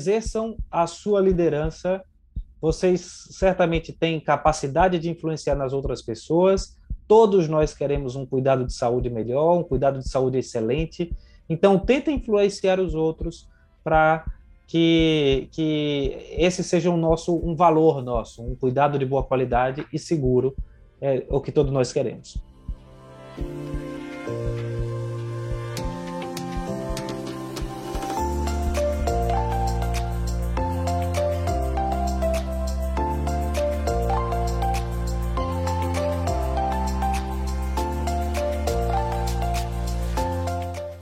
exerçam a sua liderança. Vocês certamente têm capacidade de influenciar nas outras pessoas. Todos nós queremos um cuidado de saúde melhor, um cuidado de saúde excelente. Então, tentem influenciar os outros para que, que esse seja um nosso um valor nosso, um cuidado de boa qualidade e seguro, é o que todos nós queremos.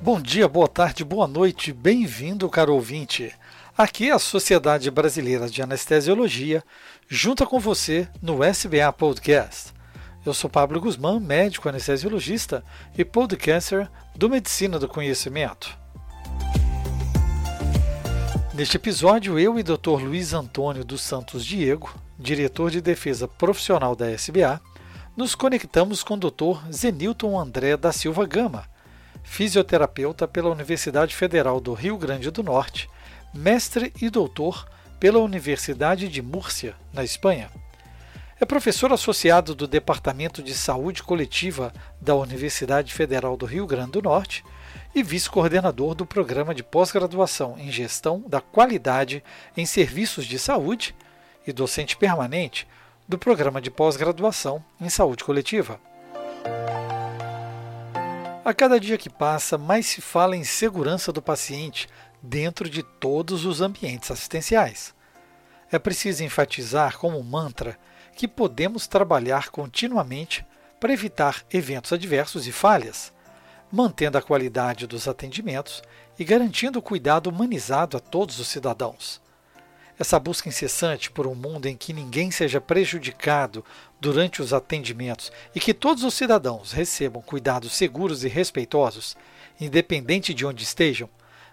Bom dia, boa tarde, boa noite, bem-vindo, caro ouvinte. Aqui é a Sociedade Brasileira de Anestesiologia, junta com você no SBA Podcast. Eu sou Pablo Guzmán, médico anestesiologista e podcaster do Medicina do Conhecimento. Neste episódio, eu e Dr. Luiz Antônio dos Santos Diego, diretor de defesa profissional da SBA, nos conectamos com o Dr. Zenilton André da Silva Gama, fisioterapeuta pela Universidade Federal do Rio Grande do Norte, mestre e doutor pela Universidade de Múrcia, na Espanha. É professor associado do Departamento de Saúde Coletiva da Universidade Federal do Rio Grande do Norte e vice-coordenador do Programa de Pós-Graduação em Gestão da Qualidade em Serviços de Saúde e docente permanente do Programa de Pós-Graduação em Saúde Coletiva. A cada dia que passa, mais se fala em segurança do paciente dentro de todos os ambientes assistenciais. É preciso enfatizar como mantra que podemos trabalhar continuamente para evitar eventos adversos e falhas, mantendo a qualidade dos atendimentos e garantindo o cuidado humanizado a todos os cidadãos. Essa busca incessante por um mundo em que ninguém seja prejudicado durante os atendimentos e que todos os cidadãos recebam cuidados seguros e respeitosos, independente de onde estejam,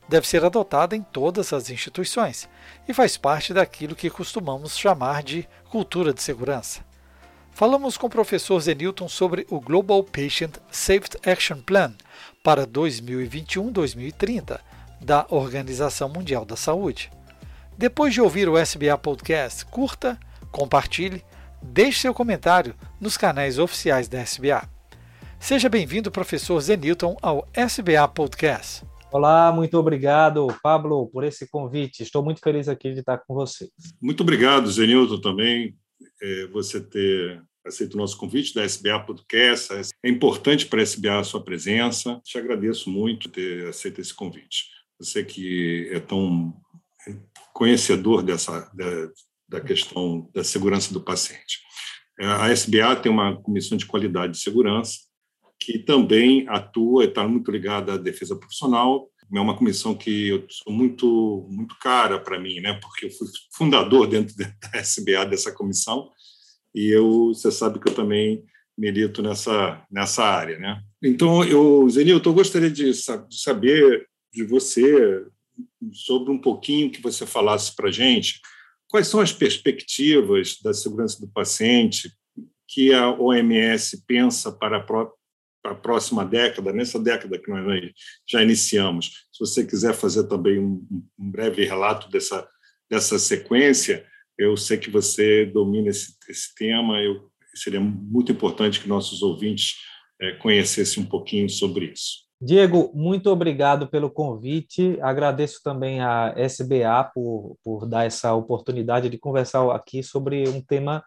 deve ser adotada em todas as instituições e faz parte daquilo que costumamos chamar de cultura de segurança. Falamos com o professor Zenilton sobre o Global Patient Safety Action Plan para 2021-2030 da Organização Mundial da Saúde. Depois de ouvir o SBA Podcast, curta, compartilhe, deixe seu comentário nos canais oficiais da SBA. Seja bem-vindo, professor Zenilton, ao SBA Podcast. Olá, muito obrigado, Pablo, por esse convite. Estou muito feliz aqui de estar com você. Muito obrigado, Zenilton, também, é, você ter aceito o nosso convite da SBA Podcast. É importante para a SBA a sua presença. Te agradeço muito ter aceito esse convite. Você que é tão conhecedor dessa da, questão da segurança do paciente. A SBA tem uma comissão de qualidade de segurança que também atua, está muito ligada à defesa profissional. É uma comissão que eu sou muito muito cara para mim, né? Porque eu fui fundador dentro da SBA dessa comissão e eu, você sabe que eu também milito nessa nessa área, né? Então, eu, Zenilton, eu gostaria de, de saber de você sobre um pouquinho que você falasse para gente quais são as perspectivas da segurança do paciente que a OMS pensa para a, a próxima década, nessa década que nós já iniciamos. Se você quiser fazer também um, um breve relato dessa, dessa sequência, eu sei que você domina esse, esse tema, eu, seria muito importante que nossos ouvintes é, conhecessem um pouquinho sobre isso. Diego, muito obrigado pelo convite. Agradeço também à SBA por, por dar essa oportunidade de conversar aqui sobre um tema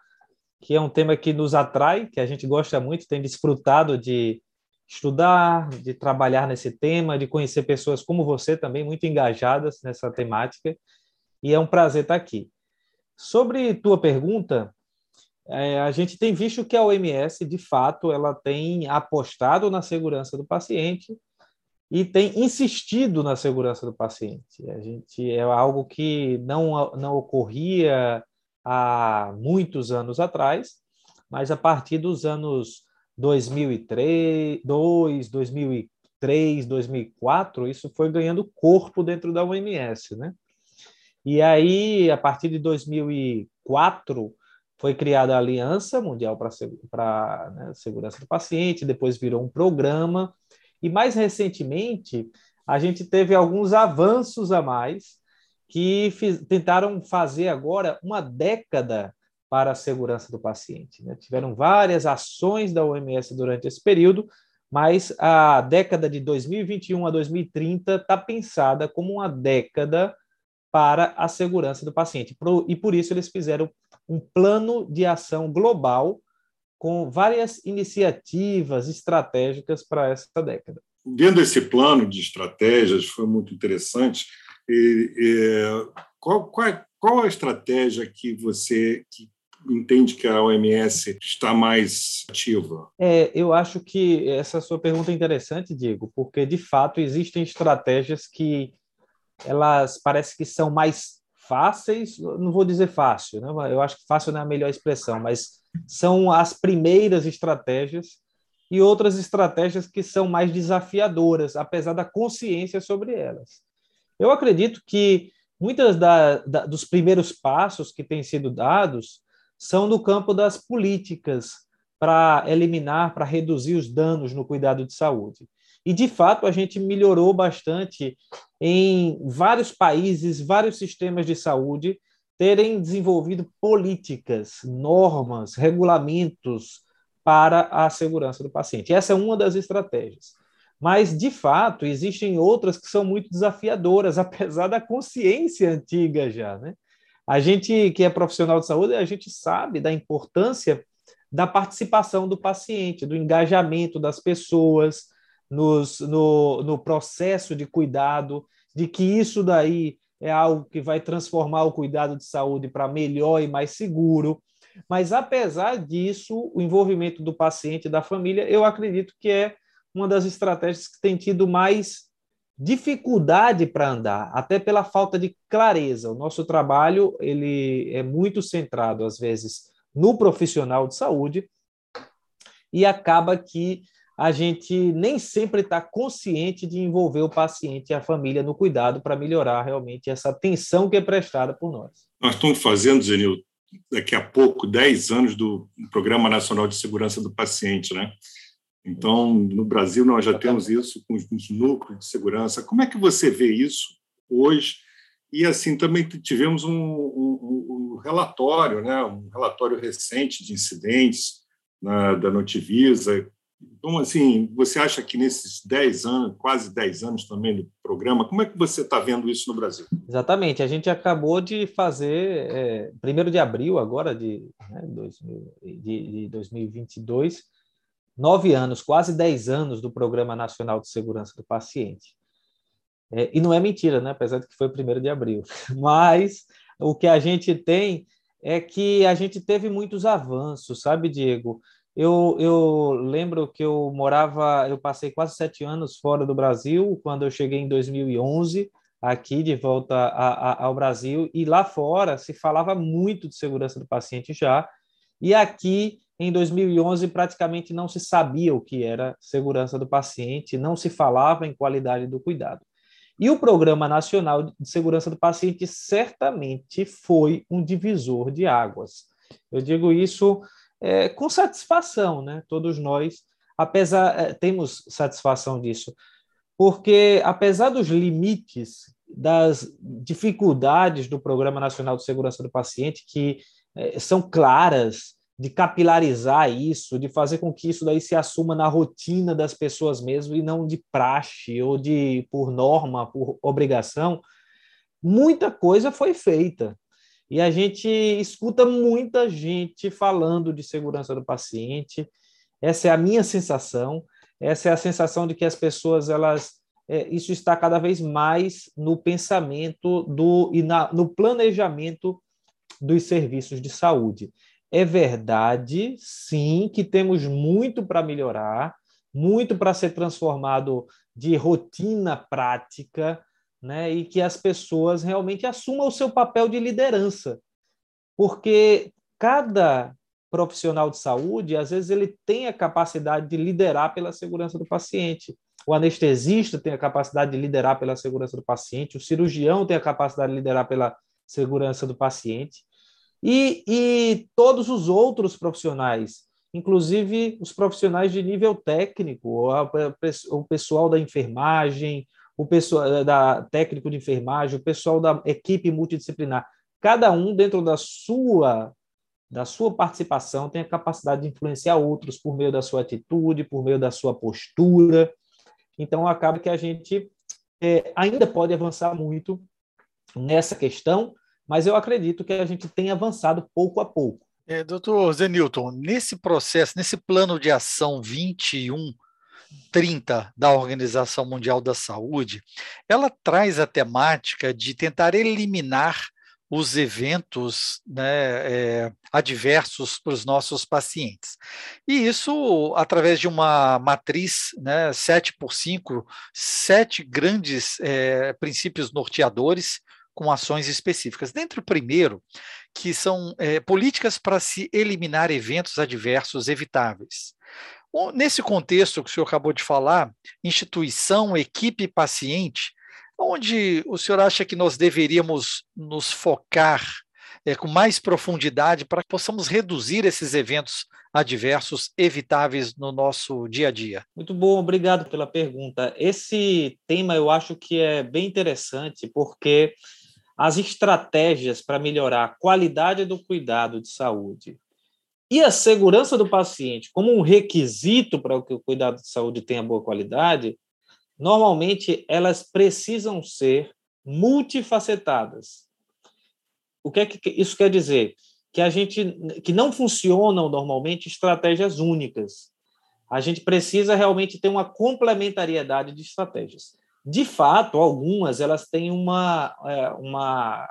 que é um tema que nos atrai, que a gente gosta muito, tem desfrutado de estudar, de trabalhar nesse tema, de conhecer pessoas como você também, muito engajadas nessa temática, e é um prazer estar aqui. Sobre tua pergunta, é, a gente tem visto que a OMS, de fato, ela tem apostado na segurança do paciente e tem insistido na segurança do paciente. A gente é algo que não, não ocorria há muitos anos atrás, mas a partir dos anos 2003, 2, 2003, 2004, isso foi ganhando corpo dentro da OMS, né? E aí, a partir de 2004, foi criada a Aliança Mundial para a né, Segurança do Paciente, depois virou um programa, e mais recentemente a gente teve alguns avanços a mais, que fiz, tentaram fazer agora uma década para a segurança do paciente. Né? Tiveram várias ações da OMS durante esse período, mas a década de 2021 a 2030 está pensada como uma década para a segurança do paciente. E por isso eles fizeram um plano de ação global com várias iniciativas estratégicas para essa década. Vendo esse plano de estratégias, foi muito interessante. E, e, qual, qual, qual a estratégia que você que entende que a OMS está mais ativa? É, eu acho que essa sua pergunta é interessante, Diego, porque de fato existem estratégias que elas parece que são mais fáceis, não vou dizer fácil, né? eu acho que fácil não é a melhor expressão, mas são as primeiras estratégias e outras estratégias que são mais desafiadoras, apesar da consciência sobre elas. Eu acredito que muitas da, da, dos primeiros passos que têm sido dados são no campo das políticas para eliminar, para reduzir os danos no cuidado de saúde. E, de fato, a gente melhorou bastante em vários países, vários sistemas de saúde terem desenvolvido políticas, normas, regulamentos para a segurança do paciente. Essa é uma das estratégias. Mas, de fato, existem outras que são muito desafiadoras, apesar da consciência antiga já. Né? A gente que é profissional de saúde, a gente sabe da importância da participação do paciente, do engajamento das pessoas nos, no, no processo de cuidado, de que isso daí é algo que vai transformar o cuidado de saúde para melhor e mais seguro. Mas, apesar disso, o envolvimento do paciente e da família, eu acredito que é uma das estratégias que tem tido mais dificuldade para andar, até pela falta de clareza. O nosso trabalho ele é muito centrado, às vezes, no profissional de saúde e acaba que a gente nem sempre está consciente de envolver o paciente e a família no cuidado para melhorar realmente essa atenção que é prestada por nós. Nós estamos fazendo, Zenil, daqui a pouco, 10 anos do Programa Nacional de Segurança do Paciente, né? Então, no Brasil, nós já temos isso com os núcleos de segurança. Como é que você vê isso hoje? E, assim, também tivemos um, um, um relatório, né? um relatório recente de incidentes na, da Notivisa. Então, assim, você acha que nesses 10 anos, quase 10 anos também do programa, como é que você está vendo isso no Brasil? Exatamente. A gente acabou de fazer, é, primeiro de abril agora de, né, de, de 2022, nove anos, quase dez anos do Programa Nacional de Segurança do Paciente. É, e não é mentira, né? apesar de que foi primeiro de abril. Mas o que a gente tem é que a gente teve muitos avanços, sabe, Diego? Eu, eu lembro que eu morava, eu passei quase sete anos fora do Brasil, quando eu cheguei em 2011, aqui de volta a, a, ao Brasil, e lá fora se falava muito de segurança do paciente já, e aqui em 2011, praticamente não se sabia o que era segurança do paciente, não se falava em qualidade do cuidado. E o Programa Nacional de Segurança do Paciente certamente foi um divisor de águas. Eu digo isso é, com satisfação, né? Todos nós, apesar é, temos satisfação disso, porque apesar dos limites, das dificuldades do Programa Nacional de Segurança do Paciente, que é, são claras, de capilarizar isso, de fazer com que isso daí se assuma na rotina das pessoas mesmo e não de praxe ou de por norma, por obrigação, muita coisa foi feita. E a gente escuta muita gente falando de segurança do paciente. Essa é a minha sensação. Essa é a sensação de que as pessoas elas é, isso está cada vez mais no pensamento do e na, no planejamento dos serviços de saúde. É verdade, sim, que temos muito para melhorar, muito para ser transformado de rotina prática, né? E que as pessoas realmente assumam o seu papel de liderança. Porque cada profissional de saúde, às vezes ele tem a capacidade de liderar pela segurança do paciente. O anestesista tem a capacidade de liderar pela segurança do paciente, o cirurgião tem a capacidade de liderar pela segurança do paciente. E, e todos os outros profissionais, inclusive os profissionais de nível técnico, o pessoal da enfermagem, o pessoal da técnico de enfermagem, o pessoal da equipe multidisciplinar. Cada um dentro da sua da sua participação tem a capacidade de influenciar outros por meio da sua atitude, por meio da sua postura. Então acaba que a gente é, ainda pode avançar muito nessa questão, mas eu acredito que a gente tem avançado pouco a pouco. É, doutor Zenilton, nesse processo, nesse plano de ação 21 30 da Organização Mundial da Saúde, ela traz a temática de tentar eliminar os eventos né, é, adversos para os nossos pacientes. E isso através de uma matriz né, 7 por 5, sete grandes é, princípios norteadores com ações específicas. Dentre o primeiro, que são é, políticas para se eliminar eventos adversos evitáveis. Nesse contexto que o senhor acabou de falar, instituição, equipe paciente, onde o senhor acha que nós deveríamos nos focar é, com mais profundidade para que possamos reduzir esses eventos adversos evitáveis no nosso dia a dia? Muito bom, obrigado pela pergunta. Esse tema eu acho que é bem interessante porque as estratégias para melhorar a qualidade do cuidado de saúde e a segurança do paciente como um requisito para que o cuidado de saúde tenha boa qualidade, normalmente elas precisam ser multifacetadas. O que é que isso quer dizer? Que a gente que não funcionam normalmente estratégias únicas. A gente precisa realmente ter uma complementariedade de estratégias. De fato, algumas elas têm uma, é, uma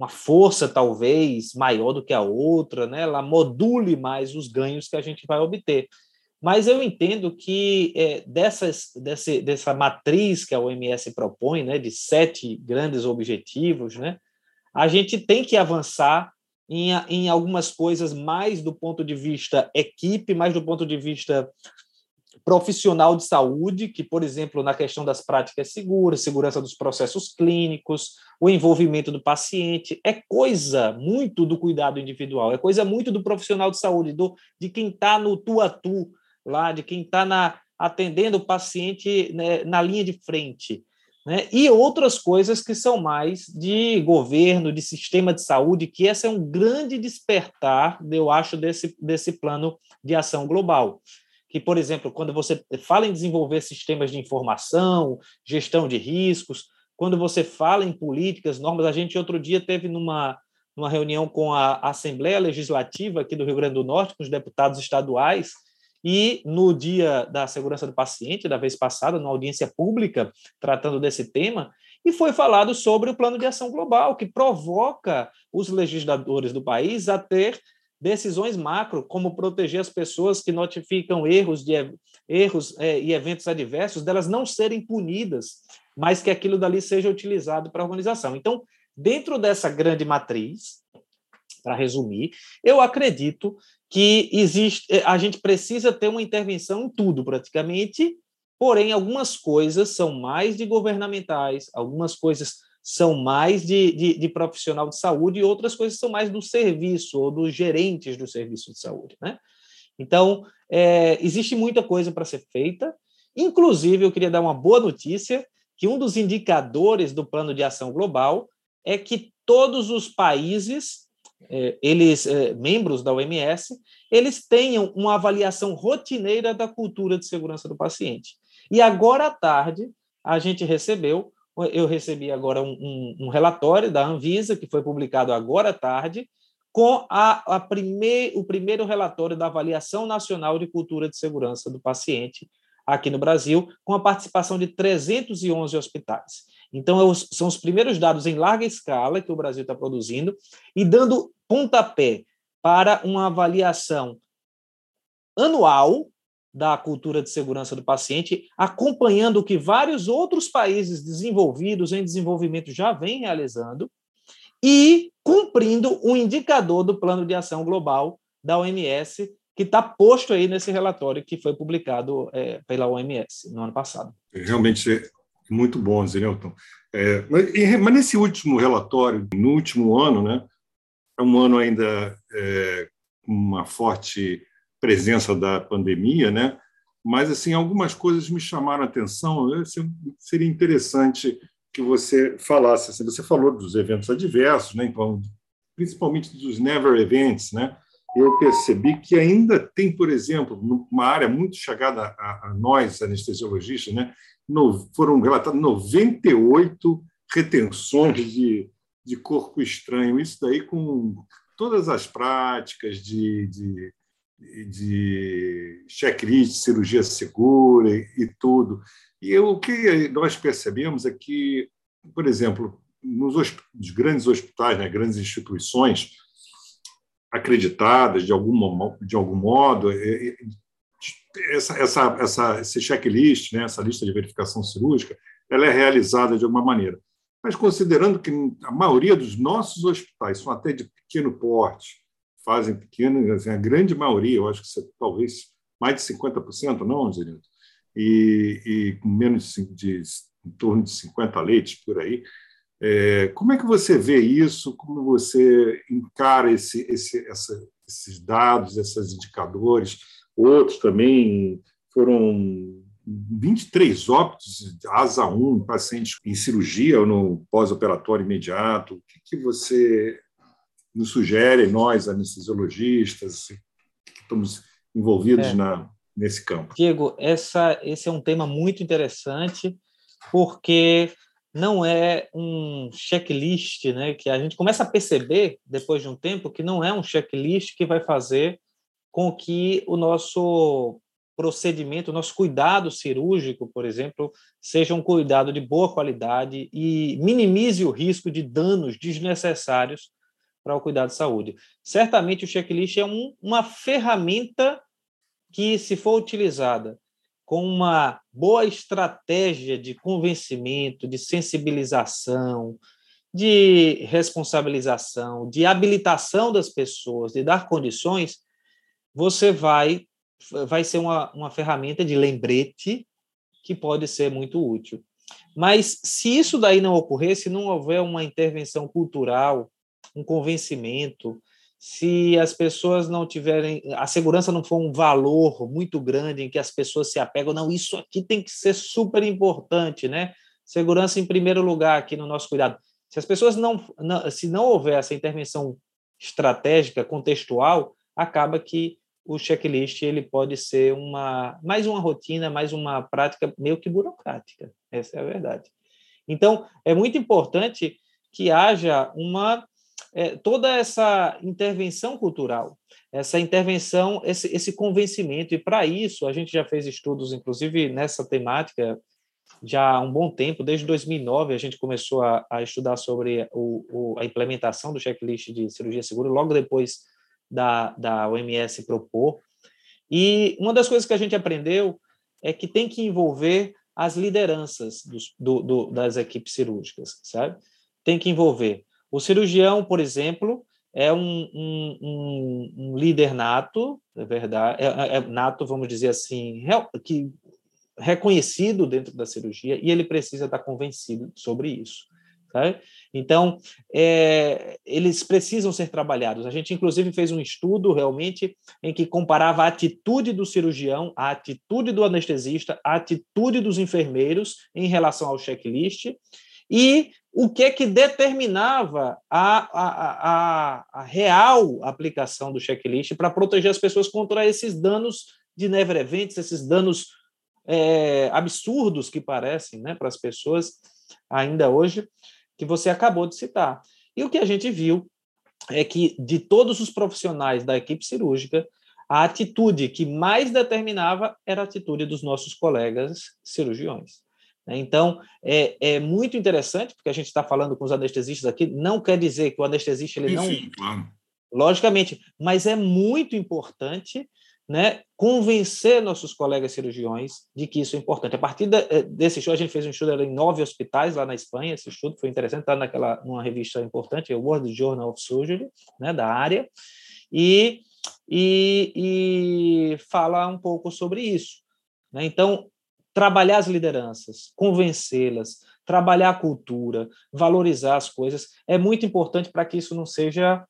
uma força talvez maior do que a outra, né? ela module mais os ganhos que a gente vai obter. Mas eu entendo que é, dessas, desse, dessa matriz que a OMS propõe, né, de sete grandes objetivos, né, a gente tem que avançar em, em algumas coisas mais do ponto de vista equipe, mais do ponto de vista profissional de saúde, que, por exemplo, na questão das práticas seguras, segurança dos processos clínicos, o envolvimento do paciente, é coisa muito do cuidado individual, é coisa muito do profissional de saúde, do, de quem está no tu a tu, lá, de quem está atendendo o paciente né, na linha de frente. Né? E outras coisas que são mais de governo, de sistema de saúde, que esse é um grande despertar, eu acho, desse, desse plano de ação global que, por exemplo, quando você fala em desenvolver sistemas de informação, gestão de riscos, quando você fala em políticas, normas, a gente outro dia teve numa, numa reunião com a Assembleia Legislativa aqui do Rio Grande do Norte, com os deputados estaduais, e no dia da segurança do paciente, da vez passada, numa audiência pública, tratando desse tema, e foi falado sobre o plano de ação global, que provoca os legisladores do país a ter decisões macro, como proteger as pessoas que notificam erros, de, erros é, e eventos adversos, delas não serem punidas, mas que aquilo dali seja utilizado para a organização. Então, dentro dessa grande matriz, para resumir, eu acredito que existe, é, a gente precisa ter uma intervenção em tudo, praticamente, porém, algumas coisas são mais de governamentais, algumas coisas são mais de, de, de, profissional de saúde e outras coisas são mais do serviço ou dos gerentes do serviço de saúde. Né? Então, é, existe muita coisa para ser feita. Inclusive, eu queria dar uma boa notícia, que um dos indicadores do plano de ação global é que todos os países, é, eles é, membros da OMS, eles tenham uma avaliação rotineira da cultura de segurança do paciente. E agora à tarde, a gente recebeu eu recebi agora um, um, um, relatório da Anvisa, que foi publicado agora à tarde, com a, a primeir, o primeiro relatório da Avaliação Nacional de Cultura de Segurança do Paciente aqui no Brasil, com a participação de 311 hospitais. Então, é são os primeiros dados em larga escala que o Brasil está produzindo e dando pontapé para uma avaliação anual da cultura de segurança do paciente, acompanhando o que vários outros países desenvolvidos em desenvolvimento já vêm realizando e cumprindo o um indicador do plano de ação global da OMS, que está posto aí nesse relatório que foi publicado é, pela OMS no ano passado. Realmente é muito bom, Zenilton. É, mas, mas, nesse último relatório, no último ano, né, é um ano ainda é, uma forte presença da pandemia, né? mas assim algumas coisas me chamaram a atenção. Seria interessante que você falasse. Assim, você falou dos eventos adversos, né? Então, principalmente dos never events, né? Eu percebi que ainda tem, por exemplo, uma área muito chegada a, a nós anestesiologistas, né? No, foram relatadas 98 retenções de, de corpo estranho. Isso daí com todas as práticas de, de de checklist, cirurgia segura e, e tudo. E eu, o que nós percebemos é que, por exemplo, nos, nos grandes hospitais, né, grandes instituições acreditadas de algum, de algum modo, é, é, essa, essa, essa, esse checklist, né, essa lista de verificação cirúrgica, ela é realizada de alguma maneira. Mas considerando que a maioria dos nossos hospitais são até de pequeno porte, fazem pequeno, assim, a grande maioria, eu acho que você, talvez mais de 50%, não, Angelino? E, e com menos de, de, em torno de 50 leites por aí. É, como é que você vê isso? Como você encara esse, esse, essa, esses dados, esses indicadores? Outros também foram 23 óbitos de asa 1 pacientes em cirurgia ou no pós-operatório imediato. O que, que você nos sugere, nós, anestesiologistas, que estamos envolvidos é. na, nesse campo. Diego, essa, esse é um tema muito interessante, porque não é um checklist, né, que a gente começa a perceber, depois de um tempo, que não é um checklist que vai fazer com que o nosso procedimento, o nosso cuidado cirúrgico, por exemplo, seja um cuidado de boa qualidade e minimize o risco de danos desnecessários para o cuidado de saúde. Certamente o checklist é um, uma ferramenta que, se for utilizada com uma boa estratégia de convencimento, de sensibilização, de responsabilização, de habilitação das pessoas, de dar condições, você vai vai ser uma, uma ferramenta de lembrete que pode ser muito útil. Mas se isso daí não ocorrer, se não houver uma intervenção cultural um convencimento, se as pessoas não tiverem, a segurança não for um valor muito grande em que as pessoas se apegam, não, isso aqui tem que ser super importante, né? Segurança em primeiro lugar aqui no nosso cuidado. Se as pessoas não, não se não houver essa intervenção estratégica, contextual, acaba que o checklist ele pode ser uma mais uma rotina, mais uma prática meio que burocrática. Essa é a verdade. Então, é muito importante que haja uma é, toda essa intervenção cultural, essa intervenção, esse, esse convencimento. E para isso, a gente já fez estudos, inclusive nessa temática, já há um bom tempo, desde 2009, a gente começou a, a estudar sobre o, o, a implementação do checklist de cirurgia segura, logo depois da, da OMS propor. E uma das coisas que a gente aprendeu é que tem que envolver as lideranças dos, do, do, das equipes cirúrgicas, sabe? Tem que envolver o cirurgião, por exemplo, é um, um, um, um líder nato, é verdade, é, é, é, nato, vamos dizer assim, que reconhecido dentro da cirurgia e ele precisa estar convencido sobre isso. Tá? Então, é, eles precisam ser trabalhados. A gente, inclusive, fez um estudo realmente em que comparava a atitude do cirurgião, a atitude do anestesista, a atitude dos enfermeiros em relação ao checklist e o que que determinava a, a, a, a real aplicação do checklist para proteger as pessoas contra esses danos de never events, esses danos é, absurdos que parecem né, para as pessoas ainda hoje, que você acabou de citar. E o que a gente viu é que, de todos os profissionais da equipe cirúrgica, a atitude que mais determinava era a atitude dos nossos colegas cirurgiões. Né? Então, é, é muito interessante, porque a gente está falando com os anestesistas aqui, não quer dizer que o anestesista ele não. Sim, claro. Logicamente, mas é muito importante né, convencer nossos colegas cirurgiões de que isso é importante. A partir eh, desse estudo, a gente fez um estudo em nove hospitais lá na Espanha. Esse estudo foi interessante, está naquela numa revista importante, o World Journal of Surgery, né, da área, e, e, e fala um pouco sobre isso. Né? Então, trabalhar as lideranças, convencê-las, trabalhar a cultura, valorizar as coisas, é muito importante para que isso não seja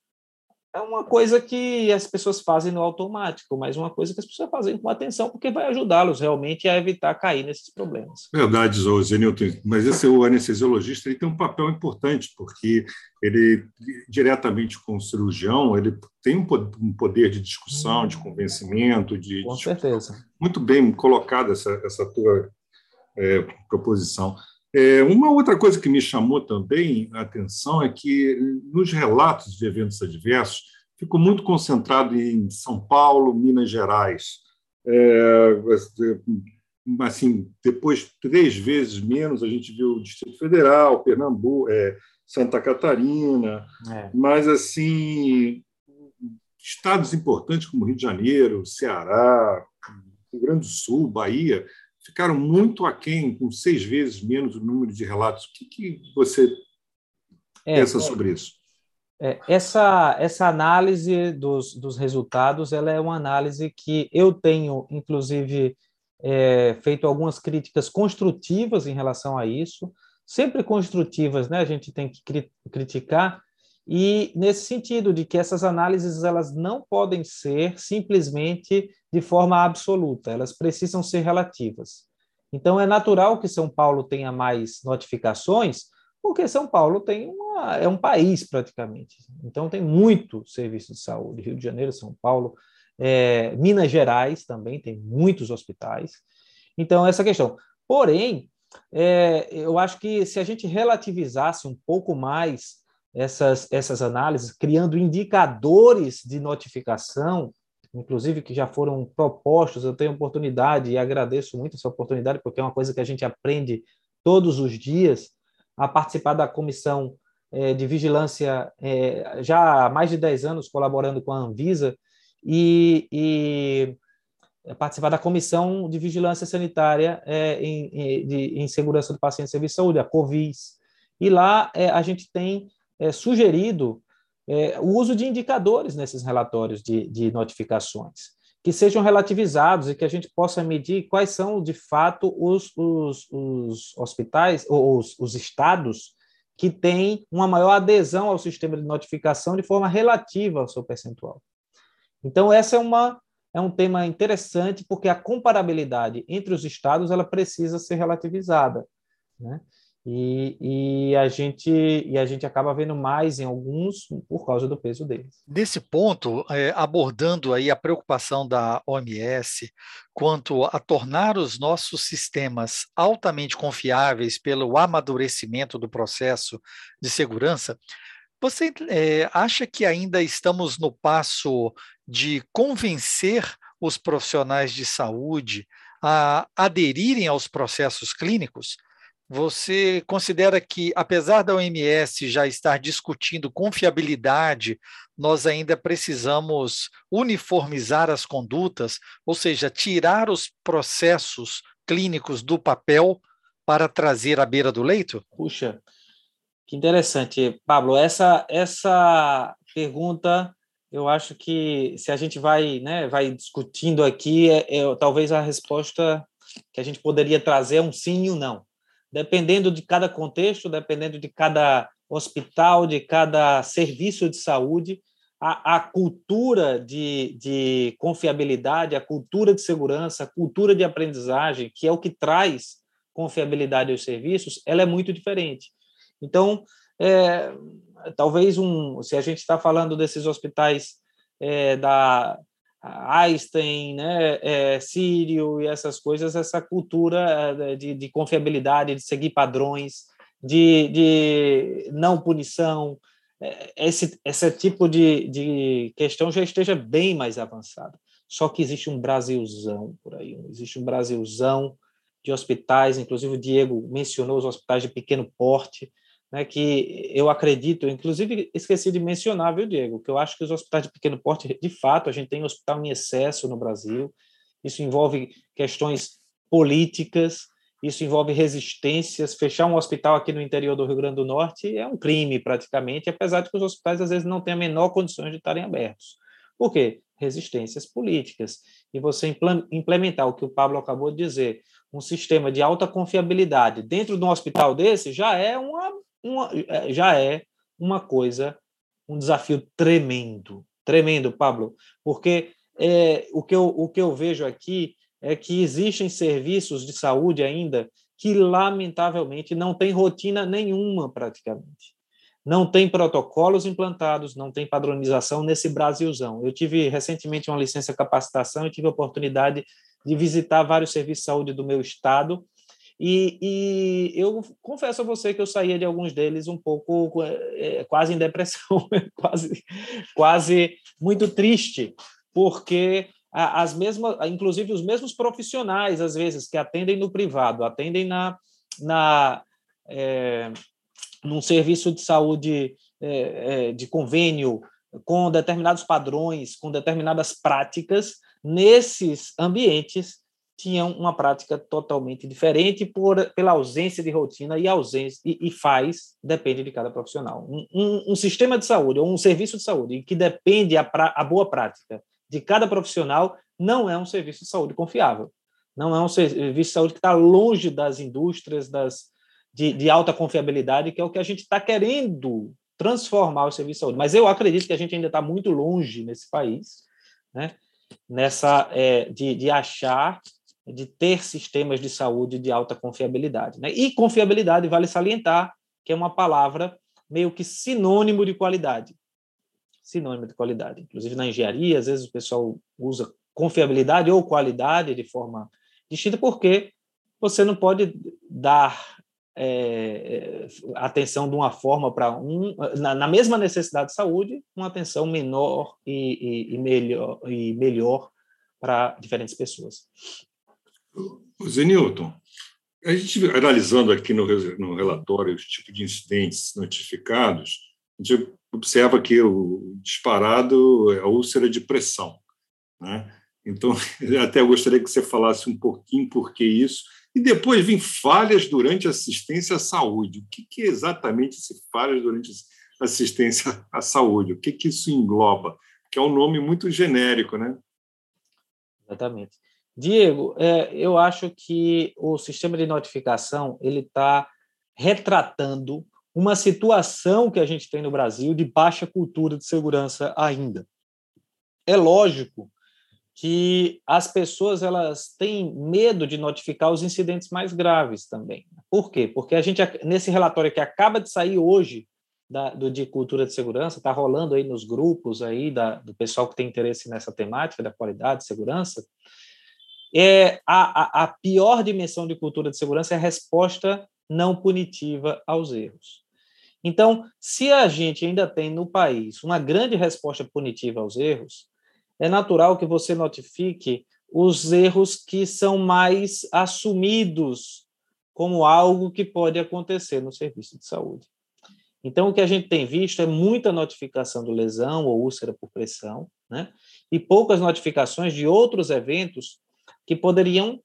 é uma coisa que as pessoas fazem no automático, mas uma coisa que as pessoas fazem com atenção, porque vai ajudá-los realmente a evitar cair nesses problemas. Verdade, Zenilton, mas esse o anestesiologista ele tem um papel importante, porque ele, diretamente com o cirurgião, ele tem um poder de discussão, de convencimento, de... Com certeza. Muito bem colocada essa, essa tua é, proposição. É, uma outra coisa que me chamou também a atenção é que, nos relatos de eventos adversos, ficou muito concentrado em São Paulo, Minas Gerais. É, assim, depois, três vezes menos, a gente viu o Distrito Federal, Pernambuco, é, Santa Catarina, é. mas, assim, estados importantes como Rio de Janeiro, Ceará, Rio Grande do Sul, Bahia, ficaram muito aquém, com seis vezes menos o número de relatos. O que, que você é, pensa é, sobre isso? É, essa, essa análise dos, dos resultados ela é uma análise que eu tenho, inclusive, é, feito algumas críticas construtivas em relação a isso, sempre construtivas, né? A gente tem que cri criticar e nesse sentido de que essas análises elas não podem ser simplesmente de forma absoluta, elas precisam ser relativas. Então é natural que São Paulo tenha mais notificações, porque São Paulo tem uma, é um país praticamente. Então tem muito serviço de saúde, Rio de Janeiro, São Paulo, é, Minas Gerais também tem muitos hospitais. Então essa questão. Porém, é, eu acho que se a gente relativizasse um pouco mais essas, essas análises, criando indicadores de notificação, inclusive que já foram propostos. Eu tenho oportunidade e agradeço muito essa oportunidade, porque é uma coisa que a gente aprende todos os dias a participar da comissão é, de vigilância, é, já há mais de 10 anos colaborando com a Anvisa, e, e participar da comissão de vigilância sanitária é, em, em, em segurança do paciente e serviço de saúde, a COVIS. E lá a gente tem sugerido é, o uso de indicadores nesses relatórios de, de notificações, que sejam relativizados e que a gente possa medir quais são, de fato, os, os, os hospitais, ou os, os estados que têm uma maior adesão ao sistema de notificação de forma relativa ao seu percentual. Então, essa é uma é um tema interessante porque a comparabilidade entre os estados ela precisa ser relativizada, né? E, e, a gente, e a gente acaba vendo mais em alguns por causa do peso deles. Nesse ponto, é, abordando aí a preocupação da OMS quanto a tornar os nossos sistemas altamente confiáveis pelo amadurecimento do processo de segurança, você é, acha que ainda estamos no passo de convencer os profissionais de saúde a aderirem aos processos clínicos? Você considera que, apesar da OMS já estar discutindo confiabilidade, nós ainda precisamos uniformizar as condutas, ou seja, tirar os processos clínicos do papel para trazer à beira do leito? Puxa, que interessante, Pablo. Essa, essa pergunta, eu acho que se a gente vai, né, vai discutindo aqui, é, é, talvez a resposta que a gente poderia trazer é um sim e um não dependendo de cada contexto, dependendo de cada hospital, de cada serviço de saúde, a, a cultura de, de confiabilidade, a cultura de segurança, a cultura de aprendizagem, que é o que traz confiabilidade aos serviços, ela é muito diferente. Então, é, talvez um, se a gente está falando desses hospitais é, da Einstein, né, é, Sírio e essas coisas, essa cultura é, de, de confiabilidade, de seguir padrões, de, de não punição, é, esse, esse tipo de, de questão já esteja bem mais avançada. Só que existe um Brasilzão por aí, existe um Brasilzão de hospitais, inclusive o Diego mencionou os hospitais de pequeno porte, né, que eu acredito, inclusive esqueci de mencionar, viu, Diego, que eu acho que os hospitais de pequeno porte, de fato, a gente tem hospital em excesso no Brasil, isso envolve questões políticas, isso envolve resistências. Fechar um hospital aqui no interior do Rio Grande do Norte é um crime, praticamente, apesar de que os hospitais, às vezes, não têm a menor condições de estarem abertos. Por quê? Resistências políticas. E você implementar o que o Pablo acabou de dizer, um sistema de alta confiabilidade dentro de um hospital desse, já é uma uma, é, já é uma coisa um desafio tremendo, tremendo, Pablo, porque é, o, que eu, o que eu vejo aqui é que existem serviços de saúde ainda que, lamentavelmente, não tem rotina nenhuma, praticamente. Não tem protocolos implantados, não tem padronização nesse Brasilzão. Eu tive recentemente uma licença capacitação e tive a oportunidade de visitar vários serviços de saúde do meu estado, e, e, eu confesso a você que eu saía de alguns deles um pouco é, quase em depressão, quase, quase muito triste, porque as mesmas, inclusive os mesmos profissionais às vezes que atendem no privado, atendem na, na é, num serviço de saúde é de convênio com determinados padrões, com determinadas práticas nesses ambientes tinham uma prática totalmente diferente por, pela ausência de rotina e ausência e, e faz depende de cada profissional. Um, um, um, sistema de saúde ou um serviço de saúde que depende a, pra, a boa prática de cada profissional não é um serviço de saúde confiável. Não é um serviço de saúde que está longe das indústrias das, de, de alta confiabilidade, que é o que a gente está querendo transformar o serviço de saúde. Mas eu acredito que a gente ainda está muito longe nesse país, né? nessa é, de, de achar de ter sistemas de saúde de alta confiabilidade. Né? E confiabilidade, vale salientar, que é uma palavra meio que sinônimo de qualidade. Sinônimo de qualidade. Inclusive na engenharia, às vezes o pessoal usa confiabilidade ou qualidade de forma distinta, porque você não pode dar é, atenção de uma forma para um, na, na, mesma necessidade de saúde, uma atenção menor e, e, e melhor, e melhor para diferentes pessoas. Zé Newton, a gente analisando aqui no, no relatório os tipos de incidentes notificados, a gente observa que o disparado é a úlcera de pressão. Né? Então, até gostaria que você falasse um pouquinho por que isso. E depois vem falhas durante assistência à saúde. O que, que é exatamente esse falhas durante assistência à saúde? O que, que isso engloba? Que é um nome muito genérico, né? Exatamente. Diego, é, eu acho que o sistema de notificação ele está retratando uma situação que a gente tem no Brasil de baixa cultura de segurança ainda. É lógico que as pessoas elas têm medo de notificar os incidentes mais graves também. Por quê? Porque a gente nesse relatório que acaba de sair hoje da, do de cultura de segurança está rolando aí nos grupos aí da, do pessoal que tem interesse nessa temática da qualidade de segurança é a, a, a pior dimensão de cultura de segurança é a resposta não punitiva aos erros. Então, se a gente ainda tem no país uma grande resposta punitiva aos erros, é natural que você notifique os erros que são mais assumidos como algo que pode acontecer no serviço de saúde. Então, o que a gente tem visto é muita notificação do lesão ou úlcera por pressão, né? e poucas notificações de outros eventos que poderiam,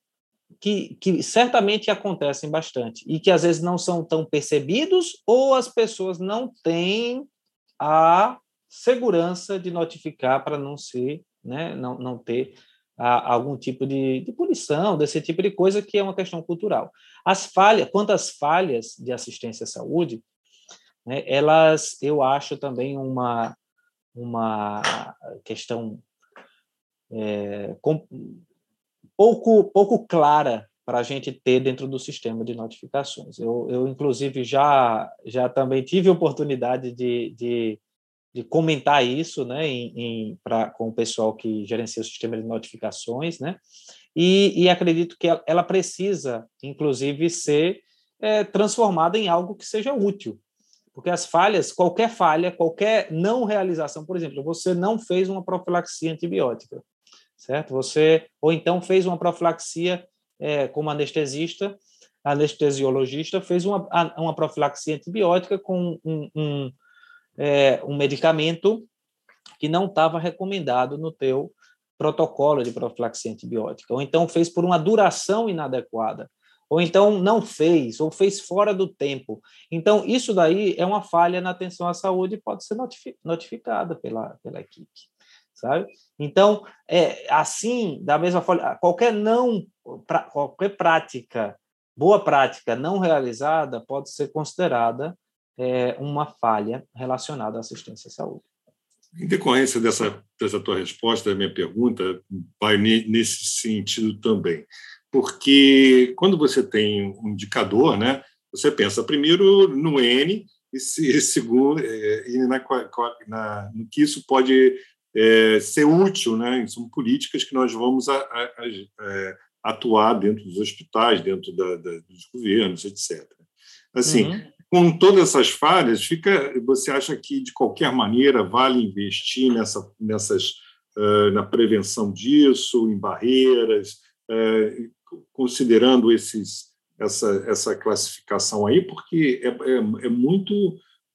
que, que certamente acontecem bastante e que às vezes não são tão percebidos ou as pessoas não têm a segurança de notificar para não ser, né, não, não ter a, algum tipo de, de punição, desse tipo de coisa que é uma questão cultural. As falhas, quantas falhas de assistência à saúde, né, elas, eu acho também uma, uma questão é, com, pouco, pouco clara para a gente ter dentro do sistema de notificações. Eu, eu inclusive, já, já também tive oportunidade de, de, de comentar isso né, em, em, pra, com o pessoal que gerencia o sistema de notificações, né, e, e acredito que ela precisa, inclusive, ser é, transformada em algo que seja útil. Porque as falhas, qualquer falha, qualquer não realização, por exemplo, você não fez uma profilaxia antibiótica certo? Você, ou então fez uma profilaxia é, como anestesista, anestesiologista, fez uma, uma profilaxia antibiótica com um, um, é, um medicamento que não estava recomendado no teu protocolo de profilaxia antibiótica, ou então fez por uma duração inadequada, ou então não fez, ou fez fora do tempo. Então, isso daí é uma falha na atenção à saúde e pode ser notificada pela, pela equipe sabe? Então, é assim, da mesma forma, qualquer não, pra, qualquer prática, boa prática não realizada pode ser considerada é, uma falha relacionada à assistência à saúde. Em decorrência dessa, dessa tua resposta, minha pergunta, vai nesse sentido também. Porque quando você tem um indicador, né, você pensa primeiro no N e, se, segundo, é, e na, na, no que isso pode é, ser útil, né? São políticas que nós vamos a, a, a, é, atuar dentro dos hospitais, dentro da, da, dos governos, etc. Assim, uhum com todas essas falhas, fica, você acha que de qualquer maneira vale investir nessa, nessas, uh, na prevenção disso, em barreiras, uh, considerando esses, essa, essa classificação aí, porque é, é, é, muito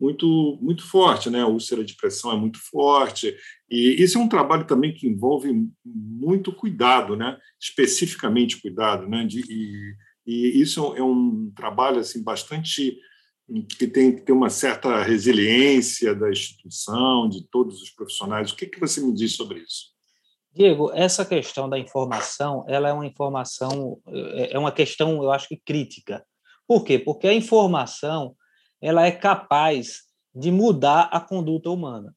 muito muito forte, né? A úlcera de pressão é muito forte e isso é um trabalho também que envolve muito cuidado, né? Especificamente cuidado, né? De, e, e isso é um trabalho assim bastante que tem que ter uma certa resiliência da instituição, de todos os profissionais. O que, que você me diz sobre isso? Diego, essa questão da informação, ela é uma informação, é, é uma questão, eu acho que crítica. Por quê? Porque a informação, ela é capaz de mudar a conduta humana.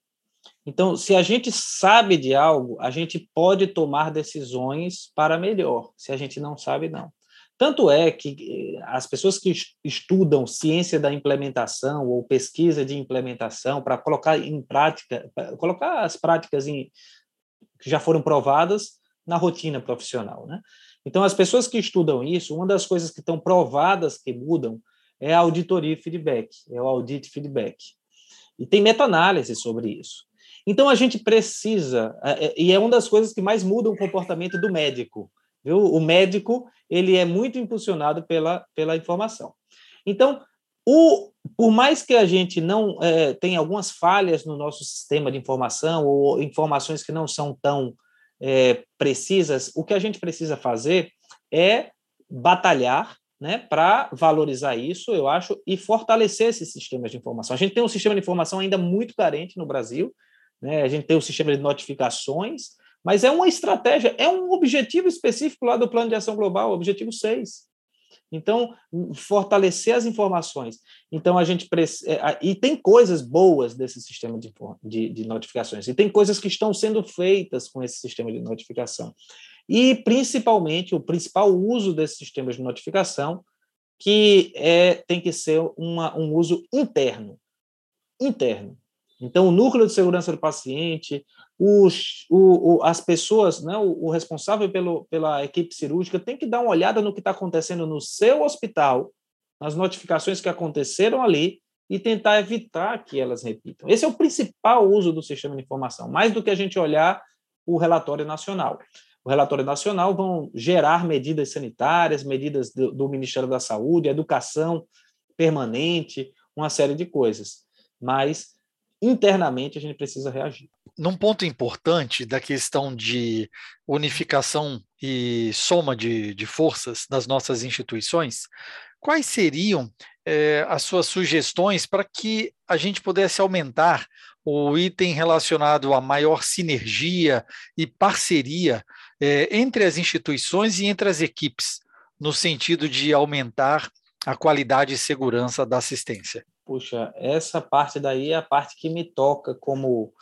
Então, se a gente sabe de algo, a gente pode tomar decisões para melhor. Se a gente não sabe, não. Tanto é que eh, as pessoas que estudam ciência da implementação ou pesquisa de implementação para colocar em prática, colocar as práticas em, que já foram provadas na rotina profissional, né? Então, as pessoas que estudam isso, uma das coisas que estão provadas que mudam é a auditoria e feedback, é o audit feedback. E tem meta-análise sobre isso. Então, a gente precisa, eh, eh, e é uma das coisas que mais mudam o comportamento do médico, Viu? O médico ele é muito impulsionado pela, pela informação. Então, o, por mais que a gente não é, tenha algumas falhas no nosso sistema de informação ou informações que não são tão é, precisas, o que a gente precisa fazer é batalhar né, para valorizar isso, eu acho, e fortalecer esses sistemas de informação. A gente tem um sistema de informação ainda muito carente no Brasil, né, a gente tem o um sistema de notificações, mas é uma estratégia, é um objetivo específico lá do Plano de Ação Global, objetivo 6. Então, fortalecer as informações. Então, a gente. É, e tem coisas boas desse sistema de, de, de, notificações, e tem coisas que estão sendo feitas com esse sistema de notificação. E, principalmente, o principal uso desse sistema de notificação, que é, tem que ser uma, um uso interno. Interno. Então, o núcleo de segurança do paciente, os, o, o, as pessoas, né, o, o, responsável pelo, pela equipe cirúrgica tem que dar uma olhada no que está acontecendo no seu hospital, nas notificações que aconteceram ali e tentar evitar que elas repitam. Esse é o principal uso do sistema de informação, mais do que a gente olhar o relatório nacional. O relatório nacional vão gerar medidas sanitárias, medidas do, do Ministério da Saúde, educação permanente, uma série de coisas. Mas internamente a gente precisa reagir num ponto importante da questão de unificação e soma de, de forças das nossas instituições, quais seriam é, as suas sugestões para que a gente pudesse aumentar o item relacionado a maior sinergia e parceria é, entre as instituições e entre as equipes, no sentido de aumentar a qualidade e segurança da assistência? Puxa, essa parte daí é a parte que me toca como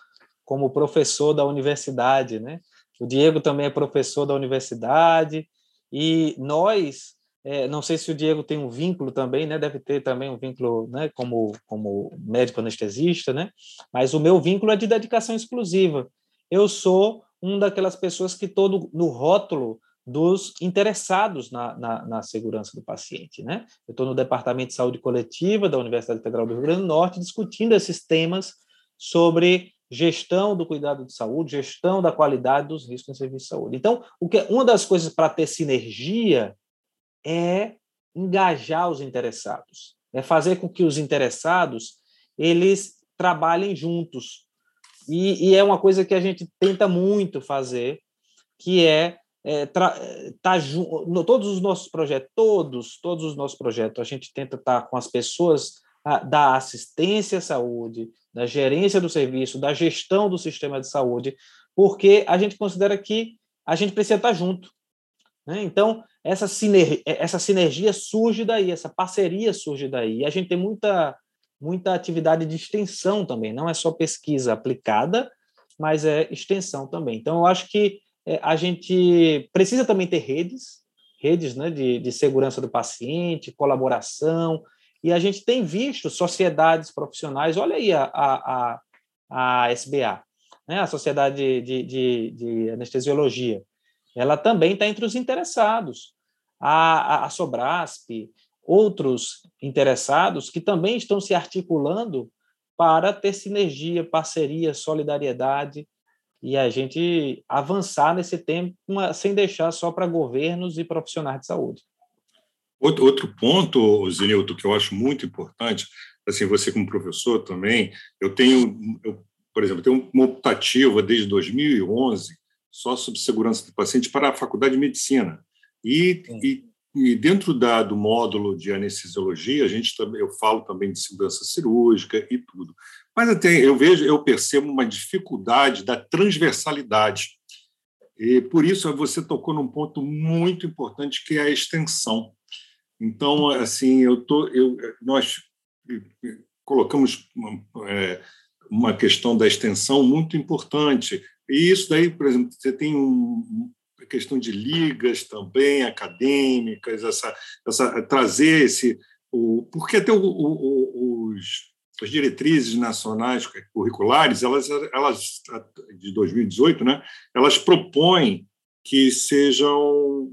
como professor da universidade, né? O Diego também é professor da universidade e nós, é, não sei se o Diego tem um vínculo também, né? Deve ter também um vínculo, né? Como como médico anestesista, né? Mas o meu vínculo é de dedicação exclusiva. Eu sou uma daquelas pessoas que todo no rótulo dos interessados na, na, na, segurança do paciente. Né? Eu estou no Departamento de Saúde Coletiva da Universidade Federal do Rio Grande do Norte discutindo esses temas sobre gestão do cuidado de saúde, gestão da qualidade dos riscos em serviço de saúde. Então, o que uma das coisas para ter sinergia é engajar os interessados, é fazer com que os interessados eles trabalhem juntos. E, e é uma coisa que a gente tenta muito fazer, que é, é tá no, todos os nossos projetos, todos, todos os nossos projetos, a gente tenta estar tá com as pessoas da assistência à saúde, da gerência do serviço, da gestão do sistema de saúde, porque a gente considera que a gente precisa estar junto. Né? Então, essa sinergia, essa sinergia surge daí, essa parceria surge daí. E a gente tem muita, muita atividade de extensão também, não é só pesquisa aplicada, mas é extensão também. Então, eu acho que é, a gente precisa também ter redes, redes né, de, de segurança do paciente, colaboração, e a gente tem visto sociedades profissionais, olha aí a, a, a, a SBA, né, a Sociedade de, de, de Anestesiologia, ela também está entre os interessados. A, a, a Sobrasp, outros interessados que também estão se articulando para ter sinergia, parceria, solidariedade e a gente avançar nesse tempo sem deixar só para governos e profissionais de saúde. Outro, outro ponto, Zinilton, que eu acho muito importante, assim, você como professor também, eu tenho, eu, por exemplo, tenho uma optativa desde 2011 só sobre segurança do paciente para a Faculdade de Medicina. E, e e dentro da, do módulo de anestesiologia, a gente também, eu falo também de segurança cirúrgica e tudo. Mas até eu vejo, eu percebo uma dificuldade da transversalidade. E por isso você tocou num ponto muito importante que é a extensão. Então, assim, eu tô, eu, nós colocamos uma, é, uma questão da extensão muito importante. E isso daí, por exemplo, você tem um, questão de ligas também acadêmicas, essa, essa trazer esse o porque até o, o, os as diretrizes nacionais curriculares, elas, elas de 2018, né, elas propõem que sejam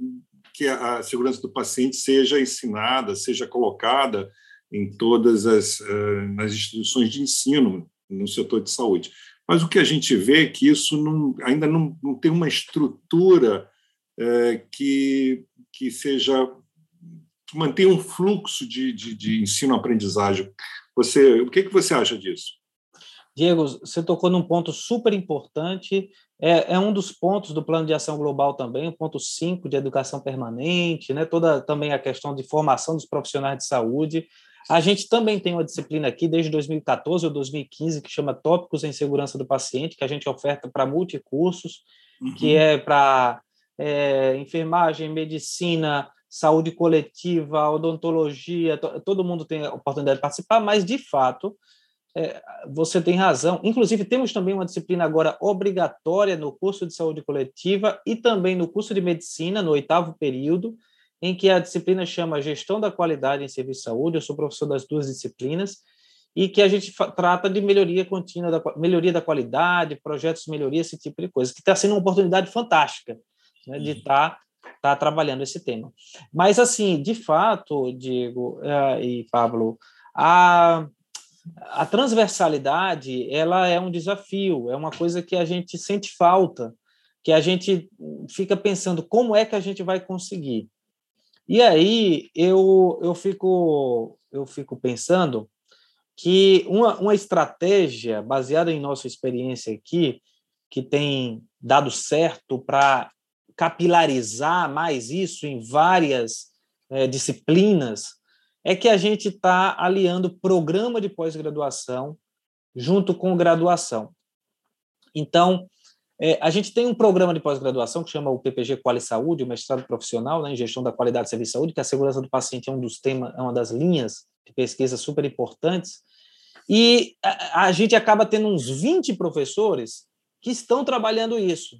que a segurança do paciente seja ensinada, seja colocada em todas as uh, nas instituições de ensino no setor de saúde. Mas o que a gente vê é que isso não, ainda não, não tem uma estrutura é, que, que seja que mantenha um fluxo de, de, de ensino-aprendizagem. Você, o que, que você acha disso? Diego, você tocou num ponto super importante, é, é, um dos pontos do Plano de Ação Global também, o ponto 5 de educação permanente, né, toda também a questão de formação dos profissionais de saúde. A gente também tem uma disciplina aqui desde 2014 ou 2015 que chama Tópicos em Segurança do Paciente, que a gente oferta para multicursos, uhum. que é para é, enfermagem, medicina, saúde coletiva, odontologia, todo mundo tem a oportunidade de participar, mas de fato é, você tem razão. Inclusive, temos também uma disciplina agora obrigatória no curso de saúde coletiva e também no curso de medicina, no oitavo período, em que a disciplina chama Gestão da Qualidade em Serviço de Saúde, eu sou professor das duas disciplinas, e que a gente trata de melhoria contínua, da, melhoria da qualidade, projetos de melhoria, esse tipo de coisa, que está sendo uma oportunidade fantástica né, de estar uhum. tá, tá trabalhando esse tema. Mas, assim, de fato, Diego uh, e Pablo, a, a transversalidade ela é um desafio, é uma coisa que a gente sente falta, que a gente fica pensando como é que a gente vai conseguir. E aí eu, eu, fico, eu fico pensando que uma, uma estratégia baseada em nossa experiência aqui, que tem dado certo para capilarizar mais isso em várias é, disciplinas, é que a gente está aliando programa de pós-graduação junto com graduação. Então, é, a gente tem um programa de pós-graduação que chama o PPG Quali Saúde, o mestrado profissional né, em gestão da qualidade de serviço de saúde, que a segurança do paciente é um dos temas, é uma das linhas de pesquisa super importantes. E a, a gente acaba tendo uns 20 professores que estão trabalhando isso.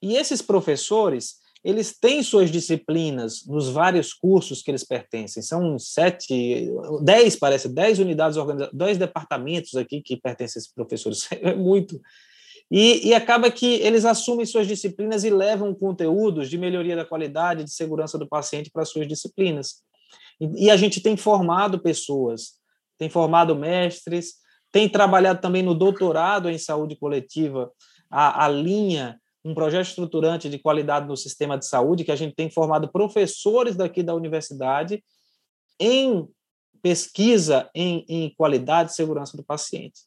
E esses professores, eles têm suas disciplinas nos vários cursos que eles pertencem. São sete, dez, parece, dez unidades organizadas, dois departamentos aqui que pertencem a esses professores. É muito. E, e, acaba que eles assumem suas disciplinas e levam conteúdos de melhoria da qualidade, de segurança do paciente para suas disciplinas. E, e, a gente tem formado pessoas, tem formado mestres, tem trabalhado também no doutorado em saúde coletiva, a, a linha, um projeto estruturante de qualidade no sistema de saúde, que a gente tem formado professores daqui da universidade em pesquisa em, em qualidade e segurança do paciente.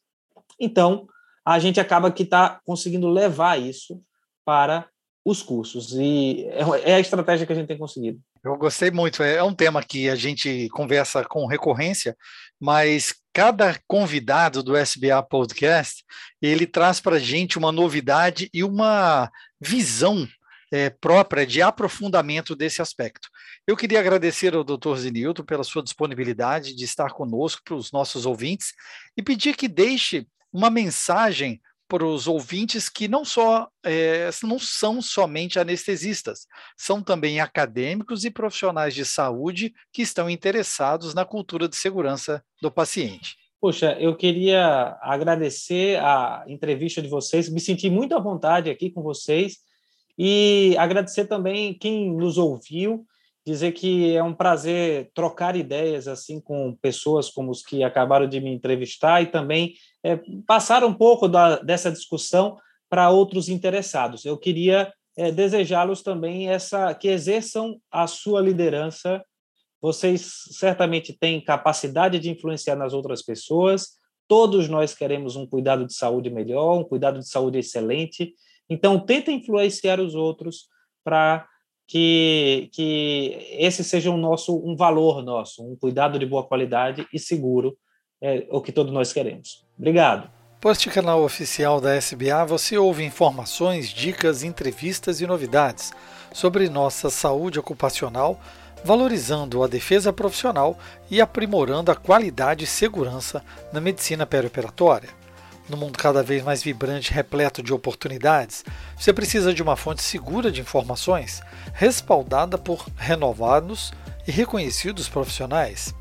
Então, a gente acaba que está conseguindo levar isso para os cursos. E é, é a estratégia que a gente tem conseguido. Eu gostei muito. É, é um tema que a gente conversa com recorrência, mas cada convidado do SBA Podcast ele traz para a gente uma novidade e uma visão é, própria de aprofundamento desse aspecto. Eu queria agradecer ao Dr. Zenilton pela sua disponibilidade de estar conosco para os nossos ouvintes e pedir que deixe uma mensagem para os ouvintes que não só é, não são somente anestesistas, são também acadêmicos e profissionais de saúde que estão interessados na cultura de segurança do paciente. Poxa, eu queria agradecer a entrevista de vocês, me senti muito à vontade aqui com vocês e agradecer também quem nos ouviu dizer que é um prazer trocar ideias assim com pessoas como os que acabaram de me entrevistar e também é, passar um pouco da, dessa discussão para outros interessados. Eu queria é, desejá-los também essa que exerçam a sua liderança. Vocês certamente têm capacidade de influenciar nas outras pessoas. Todos nós queremos um cuidado de saúde melhor, um cuidado de saúde excelente. Então, tentem influenciar os outros para que, que esse seja um nosso um valor nosso, um cuidado de boa qualidade e seguro, é o que todos nós queremos. Obrigado. Poste canal oficial da SBA você ouve informações, dicas, entrevistas e novidades sobre nossa saúde ocupacional, valorizando a defesa profissional e aprimorando a qualidade e segurança na medicina perioperatória. No mundo cada vez mais vibrante, repleto de oportunidades, você precisa de uma fonte segura de informações, respaldada por renovados e reconhecidos profissionais.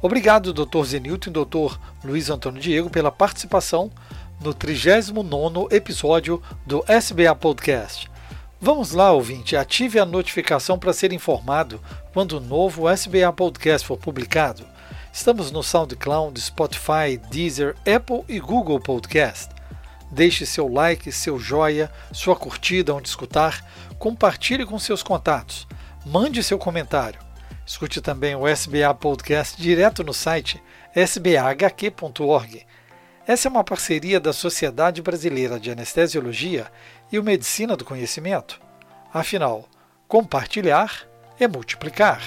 Obrigado, Dr. Zenilton e Dr. Luiz Antônio Diego, pela participação no 39 episódio do SBA Podcast. Vamos lá, ouvinte, ative a notificação para ser informado quando o novo SBA Podcast for publicado. Estamos no SoundCloud, Spotify, Deezer, Apple e Google Podcast. Deixe seu like, seu joia, sua curtida onde escutar, compartilhe com seus contatos, mande seu comentário. Escute também o SBA Podcast direto no site sbahq.org. Essa é uma parceria da Sociedade Brasileira de Anestesiologia e o Medicina do Conhecimento. Afinal, compartilhar é multiplicar.